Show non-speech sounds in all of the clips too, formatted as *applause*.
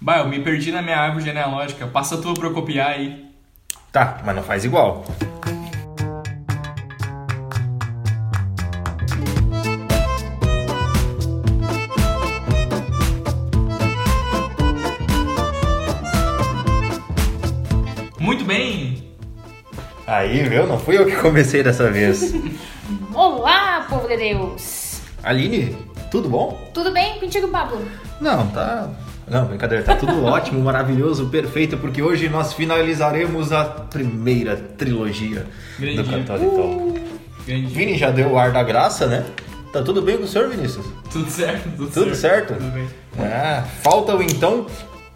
Bah, eu me perdi na minha árvore genealógica. Passa tu pra eu copiar aí. Tá, mas não faz igual. Muito bem. Aí, viu? Não fui eu que comecei dessa vez. *laughs* Olá, povo de Deus! Aline, tudo bom? Tudo bem contigo, Pablo? Não, tá. Não, brincadeira, tá tudo *laughs* ótimo, maravilhoso, perfeito, porque hoje nós finalizaremos a primeira trilogia Grande do dia. Católico. Grande. Vini já deu o ar da graça, né? Tá tudo bem com o senhor, Vinícius? Tudo certo? Tudo, Tudo certo? Tudo bem. Ah, faltam então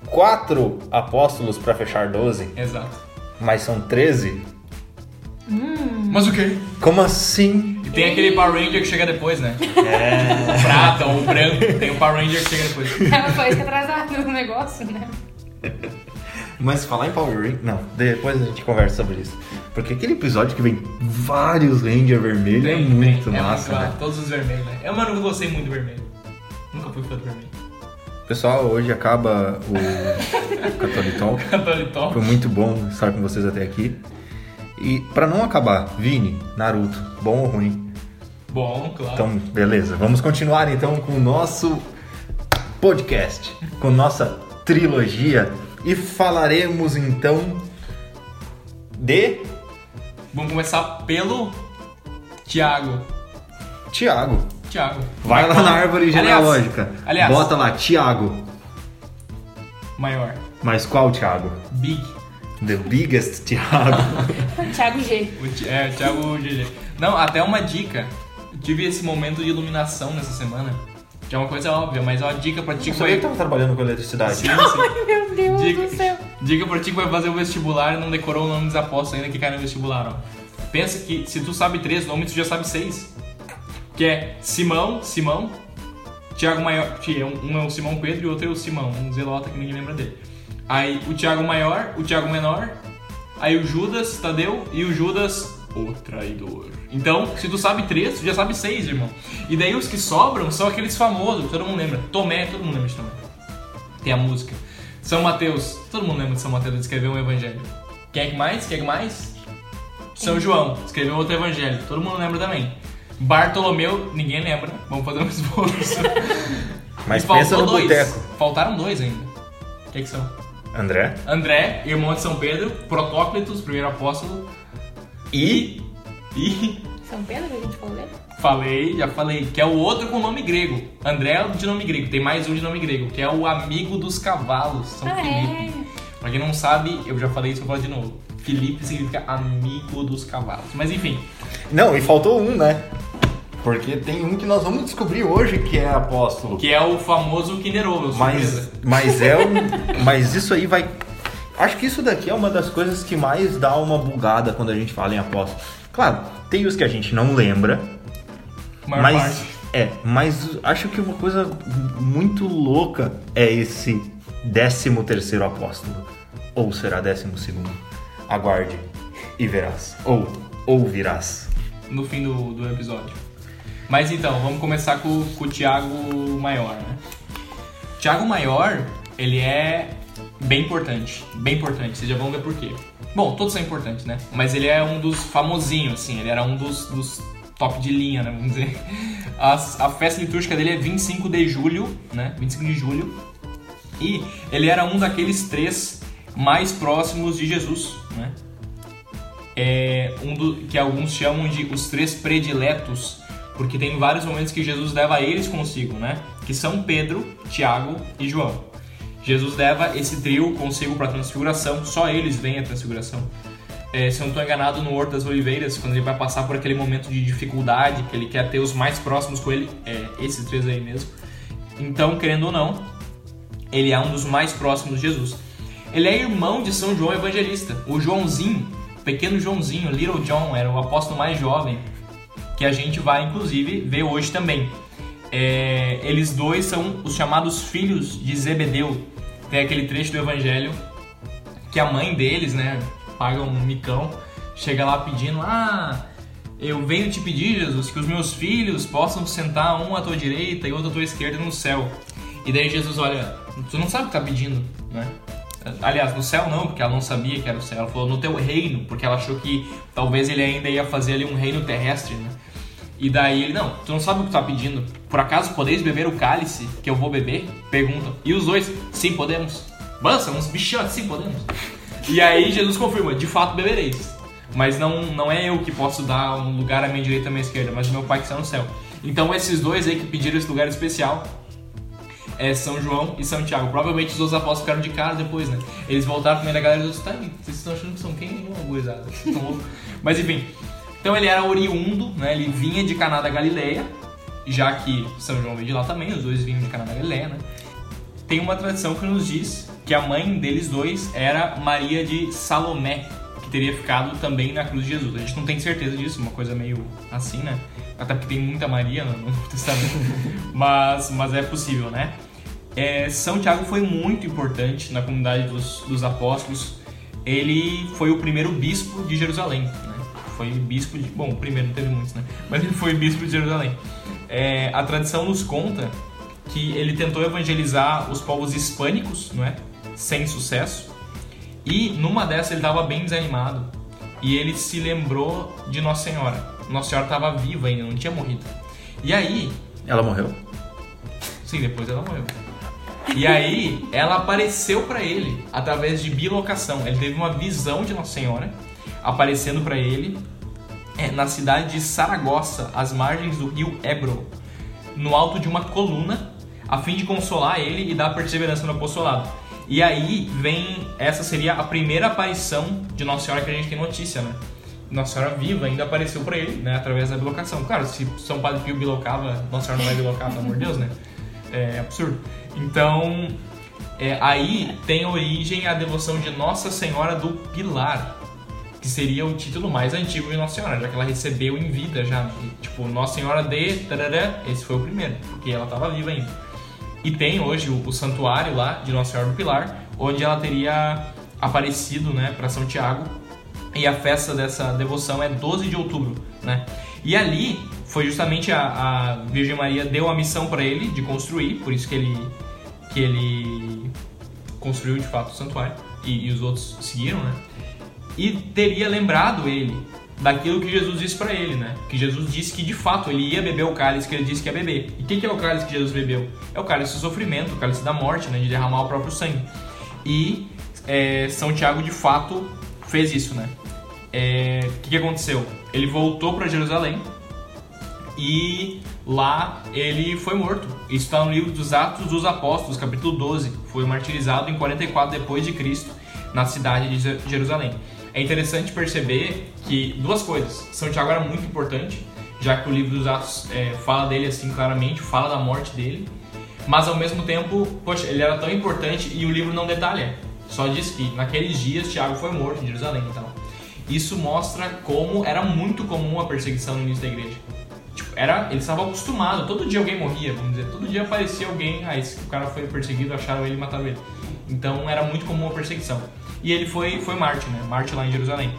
quatro apóstolos para fechar 12, Exato. mas são 13? Mas o quê? Como assim? E tem aquele Power Ranger que chega depois, né? É. O prata ou o branco. Tem o Power Ranger que chega depois. Ela foi isso que atrasado no negócio, né? Mas falar em Power Ranger. Não, depois a gente conversa sobre isso. Porque aquele episódio que vem vários Ranger vermelhos é Tem, muito tem. massa, é muito, né? Todos os vermelhos, né? Eu, mano, não gostei muito do vermelho. Nunca fui fã do vermelho. Pessoal, hoje acaba o *laughs* Catolitol. Catolitol. Foi muito bom estar com vocês até aqui. E pra não acabar, Vini, Naruto, bom ou ruim? Bom, claro. Então, beleza. Vamos continuar então com o nosso podcast, com nossa trilogia e falaremos então de Vamos começar pelo Tiago. Tiago. Tiago. Vai lá na árvore Aliás- genealógica. aliás- Bota lá Tiago. Maior. Mas qual Tiago? Big. The biggest Tiago. *laughs* Thiago G. O Ti- é, o Thiago GG. Não, até uma dica. Eu tive esse momento de iluminação nessa semana. Que é uma coisa óbvia, mas é uma dica pra ti que vai. que tava trabalhando com eletricidade? Sim, sim. *laughs* Meu Deus Diga, do céu. diga pra ti que vai fazer o vestibular e não decorou o nome dos apóstolos ainda que cai no vestibular, ó. Pensa que se tu sabe três nomes, tu já sabe seis. Que é Simão, Simão, Tiago Maior. é Um um é o Simão Pedro e o outro é o Simão, um zelota que ninguém lembra dele. Aí o Tiago Maior, o Tiago Menor, aí o Judas, Tadeu e o Judas, o traidor. Então, se tu sabe três, tu já sabe seis, irmão. E daí os que sobram são aqueles famosos, que todo mundo lembra. Tomé, todo mundo lembra de Tomé. Tem a música. São Mateus, todo mundo lembra de São Mateus, ele escreveu um evangelho. Quem é que mais? Quem é que mais? São João, escreveu outro evangelho, todo mundo lembra também. Bartolomeu, ninguém lembra, vamos fazer um *laughs* esforço. Mas E pensa faltou no dois. boteco. Faltaram dois ainda. O que, que são? André. André, irmão de São Pedro, Protóclitos, primeiro apóstolo, E e São Pedro, que a gente falou dele? falei, já falei, que é o outro com nome grego. André é o de nome grego, tem mais um de nome grego, que é o amigo dos cavalos, São Ah, Felipe. é? Pra quem não sabe, eu já falei isso, vou falar de novo. Felipe significa amigo dos cavalos. Mas enfim, Não, e faltou um, né? Porque tem um que nós vamos descobrir hoje que é apóstolo. que é o famoso Kinder Ovo, Mas, mas é um, *laughs* mas isso aí vai. Acho que isso daqui é uma das coisas que mais dá uma bugada quando a gente fala em apóstolo. Claro, tem os que a gente não lembra, Maior mas parte. é, mas acho que uma coisa muito louca é esse décimo terceiro apóstolo, ou será décimo segundo. Aguarde e verás, ou ouvirás. no fim do, do episódio. Mas então, vamos começar com, com o Tiago Maior, né? Tiago Maior, ele é bem importante, bem importante, vocês já vão ver por quê. Bom, todos são importantes, né? Mas ele é um dos famosinhos, assim, ele era um dos, dos top de linha, né? Vamos dizer. A, a festa litúrgica dele é 25 de julho, né? 25 de julho. E ele era um daqueles três mais próximos de Jesus, né? é um do, que alguns chamam de os três prediletos, porque tem vários momentos que Jesus leva eles consigo, né? Que são Pedro, Tiago e João. Jesus leva esse trio consigo para a transfiguração, só eles veem a transfiguração. É, se eu não estou enganado, no Horto das Oliveiras, quando ele vai passar por aquele momento de dificuldade, que ele quer ter os mais próximos com ele, é esses três aí mesmo. Então, querendo ou não, ele é um dos mais próximos de Jesus. Ele é irmão de São João Evangelista. O Joãozinho, pequeno Joãozinho, Little John, era o apóstolo mais jovem, que a gente vai inclusive ver hoje também. É, eles dois são os chamados filhos de Zebedeu. Tem aquele trecho do Evangelho que a mãe deles, né, paga um micão, chega lá pedindo: Ah, eu venho te pedir, Jesus, que os meus filhos possam sentar um à tua direita e outro à tua esquerda no céu. E daí Jesus olha Tu não sabe o que tá pedindo, né? Aliás, no céu não, porque ela não sabia que era o céu. Ela falou no teu reino, porque ela achou que talvez ele ainda ia fazer ali um reino terrestre, né? E daí ele, não, tu não sabe o que tá pedindo. Por acaso podeis beber o cálice que eu vou beber? Perguntam. E os dois, sim, podemos. Bança, uns bichões, sim, podemos. E aí Jesus confirma, de fato bebereis. Mas não, não é eu que posso dar um lugar à minha direita e à minha esquerda, mas meu pai que está no céu. Então esses dois aí que pediram esse lugar especial é São João e São Tiago. Provavelmente os outros apóstolos ficaram de cara depois, né? Eles voltaram pro meio da galera e os tá, vocês estão achando que são quem? Nenhuma gurizada. Mas enfim. Então ele era oriundo, né? Ele vinha de Caná da Galileia, já que São João veio de lá também, os dois vinham de Caná da Galileia, né? Tem uma tradição que nos diz que a mãe deles dois era Maria de Salomé, que teria ficado também na cruz de Jesus. A gente não tem certeza disso, uma coisa meio assim, né? Até porque tem muita Maria no Novo *laughs* Testamento. mas, mas é possível, né? É, São Tiago foi muito importante na comunidade dos, dos apóstolos. Ele foi o primeiro bispo de Jerusalém. Foi bispo de. Bom, primeiro não teve muitos, né? Mas ele foi bispo de Jerusalém. É, a tradição nos conta que ele tentou evangelizar os povos hispânicos, não é? Sem sucesso. E numa dessas ele estava bem desanimado. E ele se lembrou de Nossa Senhora. Nossa Senhora estava viva ainda, não tinha morrido. E aí. Ela morreu? Sim, depois ela morreu. E aí, ela apareceu para ele através de bilocação. Ele teve uma visão de Nossa Senhora aparecendo para ele é, na cidade de Saragossa, às margens do rio Ebro, no alto de uma coluna, a fim de consolar ele e dar perseverança no apostolado. E aí vem, essa seria a primeira aparição de Nossa Senhora que a gente tem notícia, né? Nossa Senhora viva ainda apareceu para ele, né? Através da bilocação. Claro, se São Padre Pio bilocava, Nossa Senhora não vai bilocar, pelo amor de Deus, né? É absurdo. Então, é, aí tem origem a devoção de Nossa Senhora do Pilar, que seria o título mais antigo de Nossa Senhora, já que ela recebeu em vida já. Tipo, Nossa Senhora de tarará, esse foi o primeiro, porque ela estava viva ainda. E tem hoje o, o, santuário lá de Nossa Senhora do Pilar, onde ela teria aparecido, né, para São Tiago. E a festa dessa devoção é 12 de outubro, né? E ali foi justamente a, a Virgem Maria deu a missão para ele de construir, por isso que ele que ele construiu de fato o santuário e, e os outros seguiram, né? E teria lembrado ele daquilo que Jesus disse para ele, né? Que Jesus disse que de fato ele ia beber o cálice que ele disse que ia beber. E o que, que é o cálice que Jesus bebeu? É o cálice do sofrimento, o cálice da morte, né? De derramar o próprio sangue. E é, São Tiago de fato fez isso, né? É, o que, que aconteceu? Ele voltou para Jerusalém e lá ele foi morto. Isso está no livro dos Atos dos Apóstolos, capítulo 12. Foi martirizado em 44 depois de Cristo na cidade de Jerusalém. É interessante perceber que duas coisas. São Tiago era muito importante, já que o livro dos Atos é, fala dele assim claramente, fala da morte dele. Mas ao mesmo tempo, poxa, ele era tão importante e o livro não detalha. Só diz que naqueles dias Tiago foi morto em Jerusalém e tal. Isso mostra como era muito comum a perseguição no início da igreja. Tipo, era, eles estavam acostumados, todo dia alguém morria, vamos dizer, todo dia aparecia alguém, ah, o cara foi perseguido, acharam ele e mataram ele. Então era muito comum a perseguição. E ele foi, foi Marte, né? Marte lá em Jerusalém.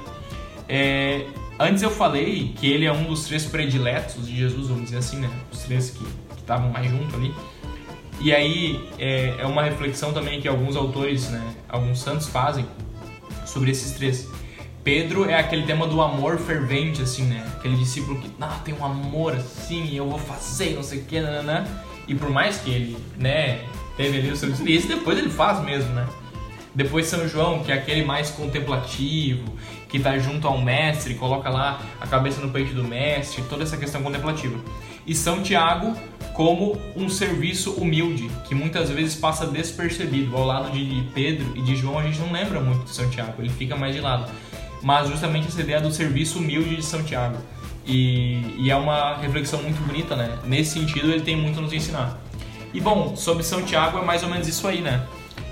É, antes eu falei que ele é um dos três prediletos de Jesus, vamos dizer assim, né? Os três que estavam mais junto ali. E aí é, é uma reflexão também que alguns autores, né, alguns santos fazem sobre esses três. Pedro é aquele tema do amor fervente, assim, né? Aquele discípulo que, ah, tem um amor assim, eu vou fazer, não sei o que, né? E por mais que ele, né, teve ali o seu discípulo, esse depois ele faz mesmo, né? Depois São João, que é aquele mais contemplativo, que está junto ao mestre, coloca lá a cabeça no peito do mestre, toda essa questão contemplativa. E São Tiago como um serviço humilde, que muitas vezes passa despercebido. Ao lado de Pedro e de João, a gente não lembra muito de São Tiago, ele fica mais de lado mas justamente essa ideia do serviço humilde de São Tiago. E, e, é uma reflexão muito bonita, né? Nesse sentido, ele tem muito a nos ensinar. E bom, sobre São Tiago é mais ou menos isso aí, né?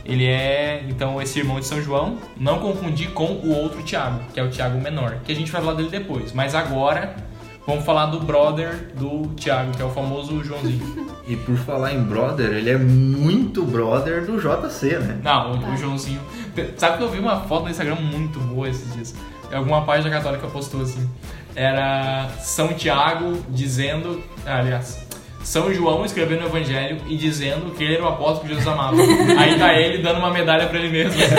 Ele é, então, esse irmão de São João, não confundir com o outro Tiago, que é o Tiago menor, que a gente vai falar dele depois. Mas agora, vamos falar do brother do Tiago, que é o famoso Joãozinho. E por falar em brother, ele é muito brother do JC, né? Não, o, o Joãozinho. Sabe que eu vi uma foto no Instagram muito boa esses dias? Alguma página católica postou assim. Era São Tiago dizendo. Ah, aliás, São João escrevendo o evangelho e dizendo que ele era o apóstolo que Jesus amava. *laughs* Aí tá ele dando uma medalha pra ele mesmo. *laughs*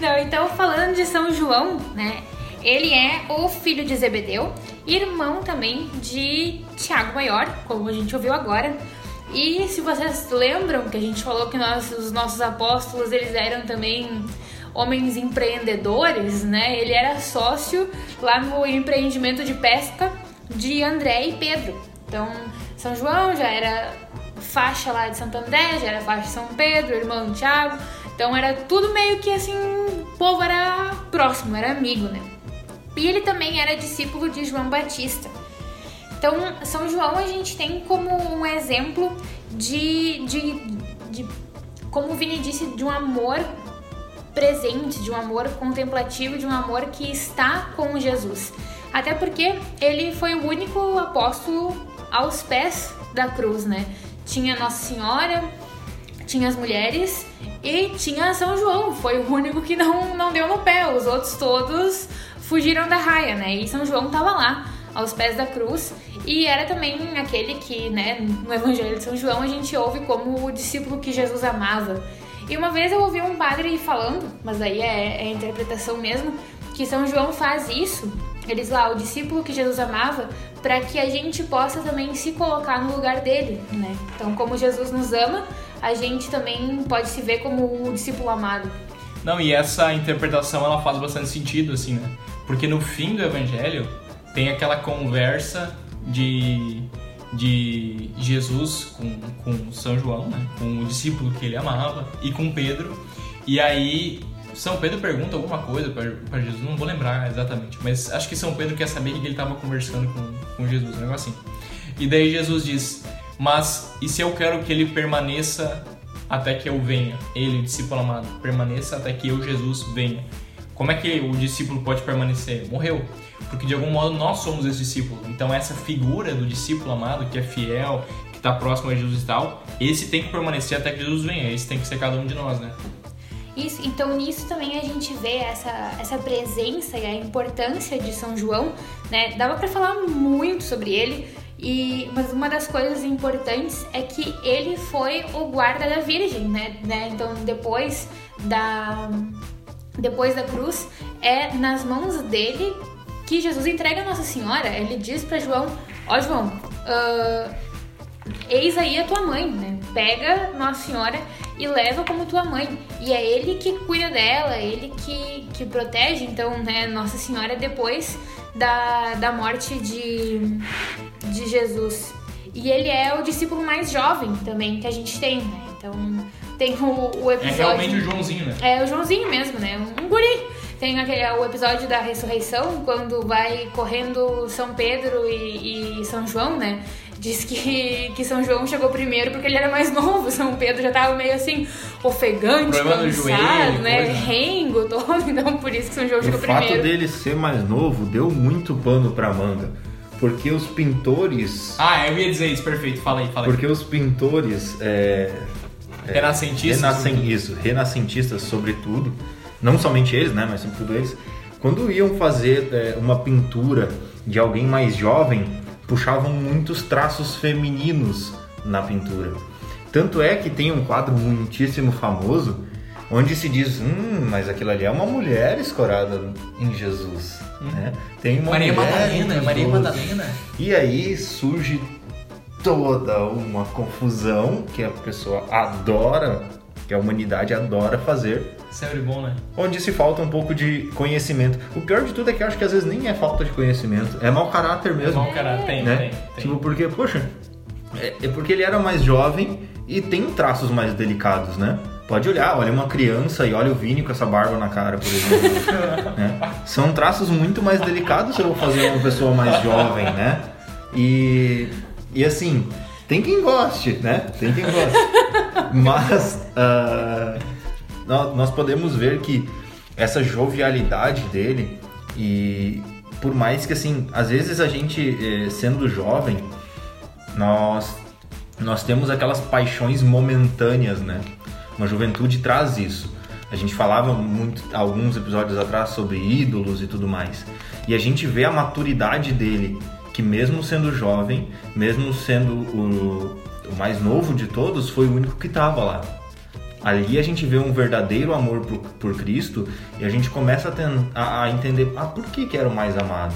Não, então falando de São João, né? Ele é o filho de Zebedeu, irmão também de Tiago Maior, como a gente ouviu agora. E se vocês lembram que a gente falou que nós, os nossos apóstolos eles eram também homens empreendedores, né? Ele era sócio lá no empreendimento de pesca de André e Pedro. Então, São João já era faixa lá de Santo André, já era faixa de São Pedro, irmão Tiago. Então era tudo meio que assim, o povo era próximo, era amigo, né? E ele também era discípulo de João Batista. Então, São João a gente tem como um exemplo de, de, de como o Vini disse, de um amor presente, de um amor contemplativo, de um amor que está com Jesus. Até porque ele foi o único apóstolo aos pés da cruz, né? Tinha Nossa Senhora, tinha as mulheres e tinha São João. Foi o único que não, não deu no pé. Os outros todos fugiram da raia, né? E São João estava lá, aos pés da cruz, e era também aquele que, né, no Evangelho de São João a gente ouve como o discípulo que Jesus amava. E uma vez eu ouvi um padre falando, mas aí é, é interpretação mesmo, que São João faz isso, ele diz lá, o discípulo que Jesus amava, para que a gente possa também se colocar no lugar dele, né? Então, como Jesus nos ama, a gente também pode se ver como um discípulo amado. Não, e essa interpretação ela faz bastante sentido, assim, né? Porque no fim do evangelho tem aquela conversa de, de Jesus com, com São João, né? com o discípulo que ele amava, e com Pedro. E aí São Pedro pergunta alguma coisa para Jesus, não vou lembrar exatamente, mas acho que São Pedro quer saber que ele estava conversando com, com Jesus, um negócio assim. E daí Jesus diz: Mas e se eu quero que ele permaneça até que eu venha? Ele, o discípulo amado, permaneça até que eu, Jesus, venha. Como é que o discípulo pode permanecer? Morreu. Porque de algum modo nós somos esse discípulo. Então essa figura do discípulo amado, que é fiel, que está próximo a Jesus e tal, esse tem que permanecer até que Jesus venha. Esse tem que ser cada um de nós, né? Isso, então nisso também a gente vê essa, essa presença e a importância de São João, né? Dava para falar muito sobre ele, e mas uma das coisas importantes é que ele foi o guarda da Virgem, né? né? Então depois da depois da cruz, é nas mãos dele que Jesus entrega a Nossa Senhora. Ele diz para João: Ó oh, João, uh, eis aí a tua mãe, né? Pega Nossa Senhora e leva como tua mãe. E é ele que cuida dela, é ele que, que protege, então, né, Nossa Senhora depois da, da morte de, de Jesus. E ele é o discípulo mais jovem também que a gente tem, né? Então tem o, o episódio. É realmente o Joãozinho, né? É o Joãozinho mesmo, né? Um guri. Tem aquele, o episódio da ressurreição, quando vai correndo São Pedro e, e São João, né? Diz que, que São João chegou primeiro porque ele era mais *laughs* novo. São Pedro já tava meio assim, ofegante, Problema cansado, joelho, né? coisa. Rengo todo. *laughs* Então por isso que São João O chegou fato primeiro. dele ser mais novo deu muito pano pra manga. Porque os pintores. Ah, eu ia dizer isso, perfeito. Fala aí, fala aí. Porque os pintores. É, Renascentistas. renascen, isso, renascentistas, sobretudo. Não somente eles, né? Mas sobretudo eles. Quando iam fazer é, uma pintura de alguém mais jovem, puxavam muitos traços femininos na pintura. Tanto é que tem um quadro muitíssimo famoso onde se diz, hum, mas aquilo ali é uma mulher escorada em Jesus. Né? Tem uma Maria mulher Madalena, Maria. Madalena. E aí surge toda uma confusão que a pessoa adora, que a humanidade adora fazer, Sempre bom, né? onde se falta um pouco de conhecimento. O pior de tudo é que eu acho que às vezes nem é falta de conhecimento, é mau caráter mesmo. Bom, cara, tem, né? tem, tem. Tipo, porque, poxa, é, é porque ele era mais jovem e tem traços mais delicados, né? Pode olhar, olha uma criança e olha o Vini com essa barba na cara, por exemplo. *laughs* né? São traços muito mais delicados se eu vou fazer uma pessoa mais jovem, né? E, e assim, tem quem goste, né? Tem quem goste. *laughs* Mas nó- nós podemos ver que essa jovialidade dele e por mais que assim, às vezes a gente eh, sendo jovem, nós nós temos aquelas paixões momentâneas, né? Uma juventude traz isso. A gente falava muito alguns episódios atrás sobre ídolos e tudo mais. E a gente vê a maturidade dele, que mesmo sendo jovem, mesmo sendo o, o mais novo de todos, foi o único que estava lá. Ali a gente vê um verdadeiro amor por, por Cristo e a gente começa a, ten- a- a entender ah, por que, que era o mais amado.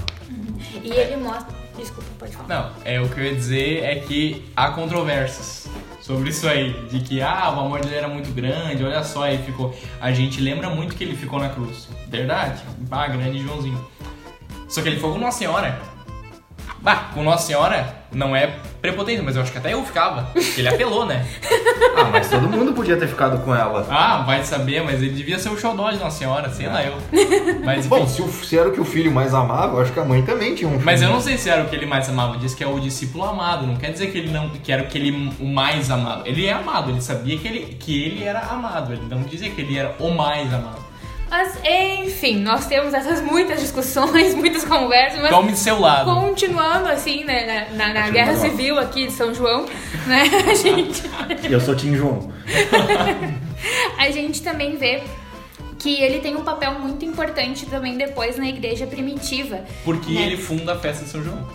E ele mostra. Desculpa, pode falar. Não, é o que eu ia dizer é que há controvérsias sobre isso aí, de que ah, o amor dele era muito grande, olha só, aí ficou. A gente lembra muito que ele ficou na cruz. Verdade. Ah, grande Joãozinho. Só que ele foi com Nossa Senhora. Bah, com Nossa Senhora não é prepotência, mas eu acho que até eu ficava. Ele apelou, né? *laughs* Ah, mas todo mundo podia ter ficado com ela. Ah, vai saber, mas ele devia ser o xodó de Nossa Senhora, sei lá eu. *laughs* Mas enfim. Bom, se, o- se era o que o filho mais amava, eu acho que a mãe também tinha um filho. Mas eu não sei se era o que ele mais amava, diz que é o discípulo amado, não quer dizer que ele não que era o que ele o mais amado. Ele é amado, ele sabia que ele, que ele era amado, ele não dizia que ele era o mais amado. Mas, enfim, nós temos essas muitas discussões, *laughs* muitas conversas, mas Tome do seu lado. continuando assim, né, na, na- guerra civil aqui de São João, *laughs* né, a gente, Eu sou Tim João. *laughs* a gente também vê que ele tem um papel muito importante também depois na igreja primitiva. Porque né? ele funda a festa de São João.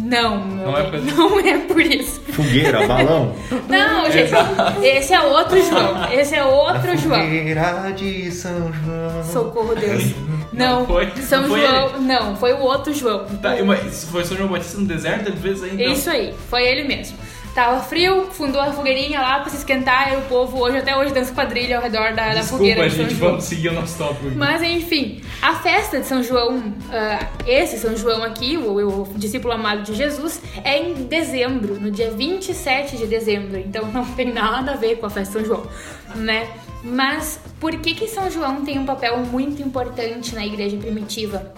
Não, Não é por- não é por isso. Fogueira, balão. Não, gente, Exato. esse é outro João. Esse é outro João. Fogueira de São João. Socorro, Deus. Não, Não foi- São não foi João. Não, foi o outro João. Tá, mas foi São João Batista no deserto, ele fez aí então. Isso aí, foi ele mesmo. Tava frio, fundou a fogueirinha lá pra se esquentar e o povo hoje, até hoje, dança quadrilha ao redor da, da Desculpa, fogueira de São gente, João. vamos seguir o nosso tópico. Mas enfim, a festa de São João, ah, esse São João aqui, o, o discípulo amado de Jesus, é em dezembro, no dia 27 de dezembro. Então não tem nada a ver com a festa de São João, né? Mas por que que São João tem um papel muito importante na igreja primitiva?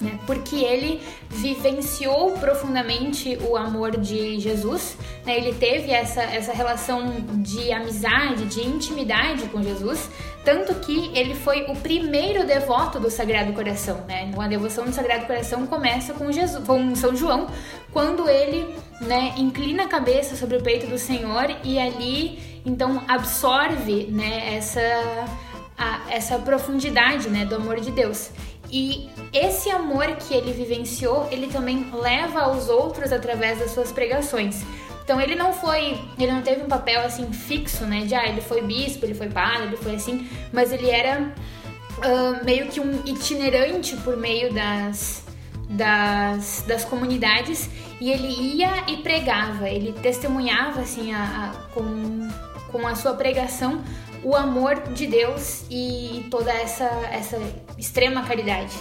Né? Porque ele vivenciou profundamente o amor de Jesus, né? ele teve essa, essa relação de amizade, de intimidade com Jesus, tanto que ele foi o primeiro devoto do Sagrado Coração. Né? A devoção do Sagrado Coração começa com, Jesus, com São João, quando ele né, inclina a cabeça sobre o peito do Senhor e ali então absorve né, essa a- essa profundidade né, do amor de Deus. E esse amor que ele vivenciou, ele também leva aos outros através das suas pregações. Então ele não foi, ele não teve um papel assim fixo, né? De ah, ele foi bispo, ele foi padre, ele foi assim, mas ele era ah, meio que um itinerante por meio das, das, das comunidades e ele ia e pregava, ele testemunhava assim a, a- com, com a sua pregação o amor de Deus e toda essa, essa extrema caridade.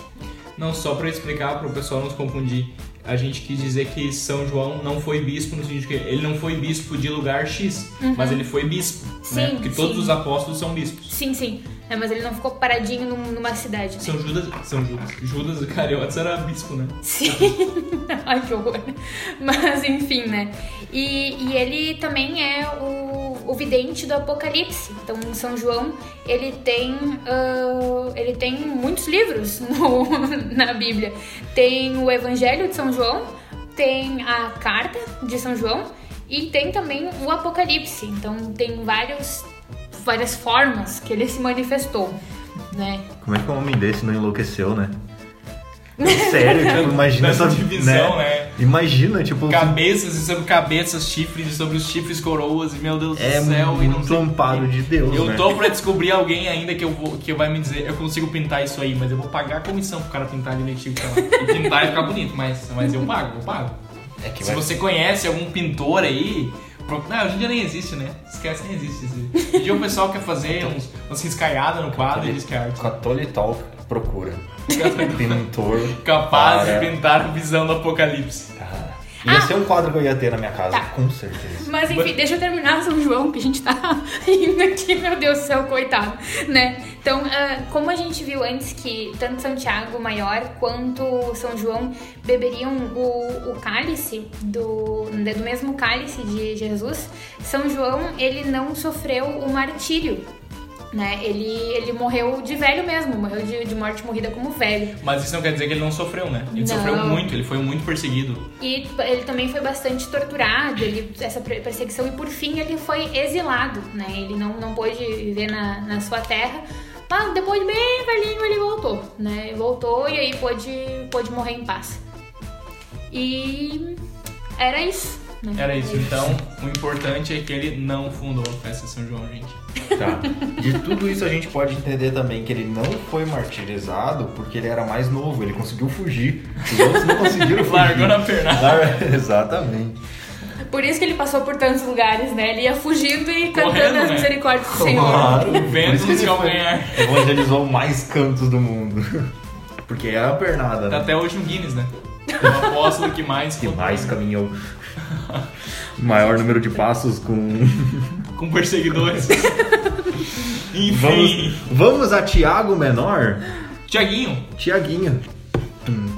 Não, só pra explicar pro pessoal não se confundir. A gente quis dizer que São João não foi bispo no sentido que ele não foi bispo de lugar X, mas ele foi bispo, né? Uhum. Sim, Porque todos sim. os apóstolos são bispos. Sim, sim. É, mas ele não ficou paradinho num- numa cidade. né? São Judas, São Judas, Judas Iscariotes era bispo, né? Sim. *laughs* Ai, que horror. Mas enfim, né? E, e ele também é o, o vidente do Apocalipse. Então, São João, ele tem, ah, ele tem muitos livros *laughs* no- na Bíblia. Tem o Evangelho de São João, tem a Carta de São João e tem também o Apocalipse. Então, tem vários, várias formas que ele se manifestou, né? Como é que um homem desse não enlouqueceu, né? Sério, *laughs* tipo, imagina essa divisão, né? Imagina, tipo, Cabeças e sobre cabeças, chifres e sobre os chifres coroas, e meu Deus é do céu, e não muito sei. amparo de Deus, Eu né? tô pra descobrir alguém ainda que eu vou, que vai me dizer, eu consigo pintar isso aí, mas eu vou pagar a comissão pro cara pintar direitinho, lá. E pintar e ficar bonito, mas, mas eu pago, eu pago. É que Se vai- você conhece algum pintor aí, não, hoje em dia nem existe, né? Esquece, nem existe. isso. Hoje em dia o pessoal quer fazer uns, umas riscaiadas no quadro e diz que é arte. Catholic Talk procura *laughs* pintor Capaz para- de pintar a visão do apocalipse. Ah, Ia ser um quadro que eu ia ter na minha casa, Tá. com certeza. Mas enfim, deixa eu terminar São João, que a gente tá *laughs* indo aqui, meu Deus do céu, coitado, né? Então, ah, como a gente viu antes que tanto São Tiago Maior quanto São João beberiam o, o cálice do, do mesmo cálice de Jesus, São João, ele não sofreu o martírio, né? Ele, ele morreu de velho mesmo, morreu de, de morte morrida como velho. Mas isso não quer dizer que ele não sofreu, né? Ele Não. sofreu muito, ele foi muito perseguido. E ele também foi bastante torturado, ele, essa per- perseguição, e por fim ele foi exilado, né? Ele não, não pôde viver na, na sua terra. Mas depois, bem velhinho, ele voltou, né? Voltou e aí pôde, pôde morrer em paz. E era isso. né? Era isso. Então, o importante é que ele não fundou a festa São João, gente. Tá. De tudo isso a gente pode entender também que ele não foi martirizado porque ele era mais novo, ele conseguiu fugir. Os outros não conseguiram *laughs* fugir. Largou na pernada. Lar- *laughs* Exatamente. Por isso que ele passou por tantos lugares, né? Ele ia fugindo e cantando Correndo, as né? misericórdias do Senhor. Claro. O Por vento isso que nos calcanhar. Evangelizou mais cantos do mundo. *laughs* Porque é a pernada, Tá né? até hoje um Guinness, né? O apóstolo que mais Que mais caminhou. Maior número de passos com. Com perseguidores. *laughs* Enfim. Vamos, vamos a Tiago Menor? Tiaguinho, Tiaguinho.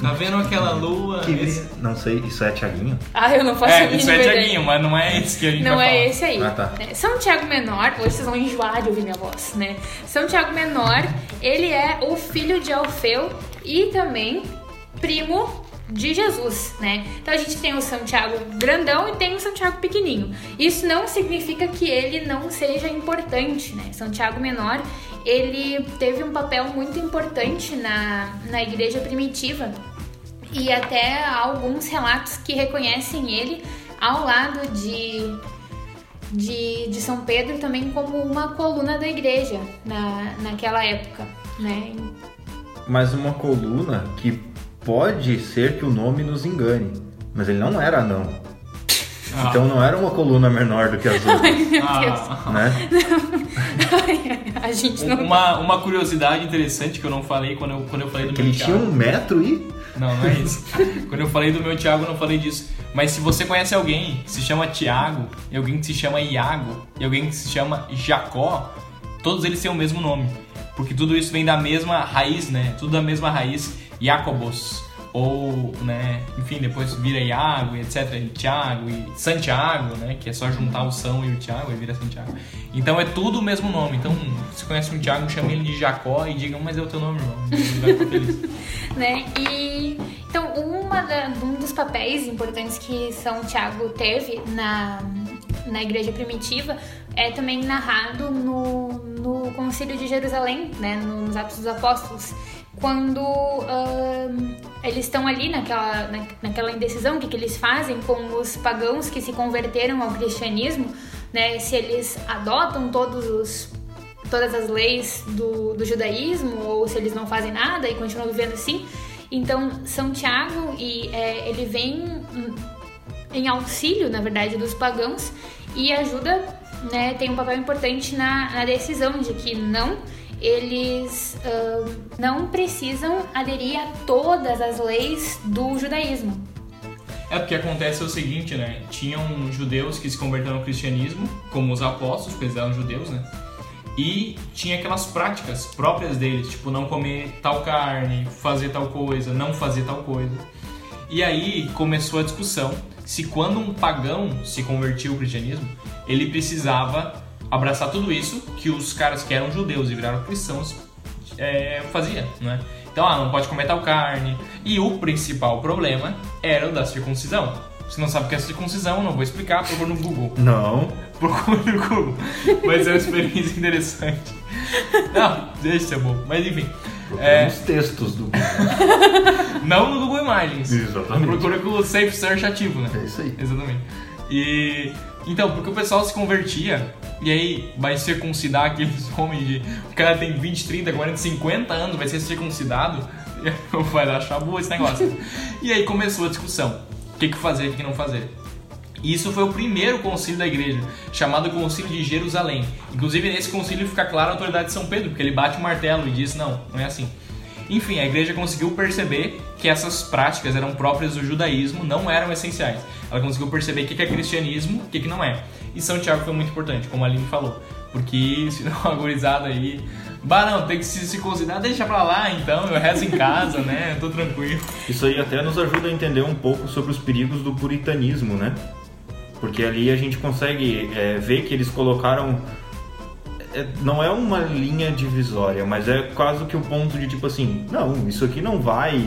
tá vendo aquela lua? Que Esse- Não sei, isso é Tiaguinho? Ah, eu não faço É, isso é ideia. Tiaguinho, mas não é esse que a gente Não vai é falar. esse aí. Ah, tá. É, São Tiago Menor, hoje vocês vão enjoar de ouvir minha voz, né? São Tiago Menor, ele é o filho de Alfeu e também primo de Jesus, né? Então a gente tem o São Tiago grandão e tem o São Tiago pequenininho. Isso não significa que ele não seja importante, né? São Tiago Menor, ele teve um papel muito importante na, na igreja primitiva e até alguns relatos que reconhecem ele ao lado de, de, de São Pedro também como uma coluna da igreja na, naquela época, né? Mas uma coluna que pode ser que o nome nos engane. Mas ele não era anão. Ah. Então não era uma coluna menor do que as *laughs* outras, Meu Ah, né? Deus, a gente não... uma, uma curiosidade interessante que eu não falei quando eu, quando eu falei do Que meu ele tinha Tiago. um metro e... Não, não é isso. quando eu falei do meu Tiago, eu não falei disso. Mas se você conhece alguém que se chama Tiago, e alguém que se chama Iago, e alguém que se chama Jacó, todos eles têm o mesmo nome. Porque tudo isso vem da mesma raiz, né? Tudo da mesma raiz, Jacobos. Ou, né, enfim, depois vira Iago etc. E Tiago e Santiago, né? Que é só juntar o São e o Tiago e vira Santiago. Então é tudo o mesmo nome. Então, se conhece um Tiago, chame ele de Jacó e diga, mas é o teu nome, irmão. *laughs* Né? E então uma da- um dos papéis importantes que São Tiago teve na, na igreja primitiva é também narrado no, no Concílio de Jerusalém, né? Nos Atos dos Apóstolos, quando ahn, eles estão ali naquela, na, naquela indecisão, o que, que eles fazem com os pagãos que se converteram ao cristianismo, né? Se eles adotam todos os todas as leis do, do judaísmo ou se eles não fazem nada e continuam vivendo assim. Então, São Tiago, e, é, ele vem hum, em auxílio, na verdade, dos pagãos e ajuda, né, tem um papel importante na, na decisão de que não, eles ahn, não precisam aderir a todas as leis do judaísmo. É porque acontece o seguinte, né? Tinham judeus que se converteram ao cristianismo, como os apóstolos, porque eles eram judeus, né? E tinha aquelas práticas próprias deles, tipo não comer tal carne, fazer tal coisa, não fazer tal coisa. E aí começou a discussão se quando um pagão se convertia ao cristianismo, ele precisava abraçar tudo isso que os caras que eram judeus e viraram cristãos é, fazia, né? Então, ah, não pode comer tal carne. E o principal problema era o da circuncisão. Se não sabe o que é circuncisão, não vou explicar, procura no Google. Não. *laughs* Procura no Google. Vai ser uma experiência interessante. Não, deixa ser bom. Mas enfim. É, Os textos do... *laughs* não no Google Imagens. Exatamente. Procura com o Safe Search ativo, né? É isso aí. Exatamente. E então, porque o pessoal se convertia e aí vai circuncidar aqueles *laughs* homens de. O cara tem 20, 30, 40, 50 anos, vai ser circuncidado, *laughs* vai achar boa esse negócio. e aí começou a discussão: o que, que fazer, o que, que não fazer. E isso foi o primeiro concílio da igreja, chamado Concílio de Jerusalém. Inclusive, nesse concílio fica clara a autoridade de São Pedro, porque ele bate o martelo e diz: não, não é assim. Enfim, a igreja conseguiu perceber que essas práticas eram próprias do judaísmo, não eram essenciais. Ela conseguiu perceber o que é cristianismo, o que não é. E São Tiago foi muito importante, como a Aline falou. Porque *laughs* senão a gurizada aí. Bah, não, tem que se, se considerar, deixa pra lá então, eu rezo em casa, né? Tô tranquilo. Isso aí até nos ajuda a entender um pouco sobre os perigos do puritanismo, né? Porque ali a gente consegue é, ver que eles colocaram. É, não é uma linha divisória, mas é quase que o ponto de tipo assim: não, isso aqui não vai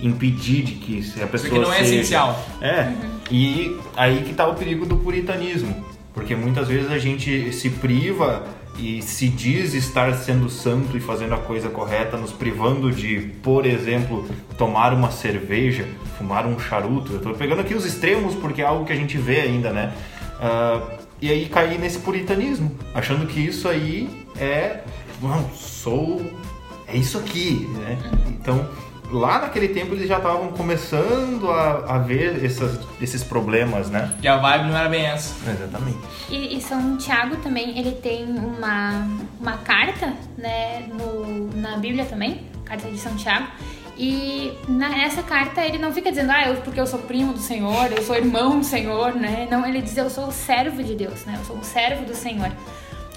impedir de que se a Isso pessoa. aqui não é seja- essencial. É, e aí que tá o perigo do puritanismo. Porque muitas vezes a gente se priva e se diz estar sendo santo e fazendo a coisa correta, nos privando de, por exemplo, tomar uma cerveja, fumar um charuto. Eu estou pegando aqui os extremos porque é algo que a gente vê ainda, né? Uh, e aí cair nesse puritanismo, achando que isso aí é, não, sou, é isso aqui, né? Então lá naquele tempo eles já estavam começando a, a ver essas, esses problemas, né? E a vibe não era bem essa. Exatamente. E, e São Tiago também, ele tem uma, uma carta, né, no, na Bíblia também, carta de São Tiago. E nessa carta ele não fica dizendo, ah, eu, porque eu sou primo do Senhor, eu sou irmão do Senhor, né? Não, ele diz, eu sou o servo de Deus, né? Eu sou o servo do Senhor.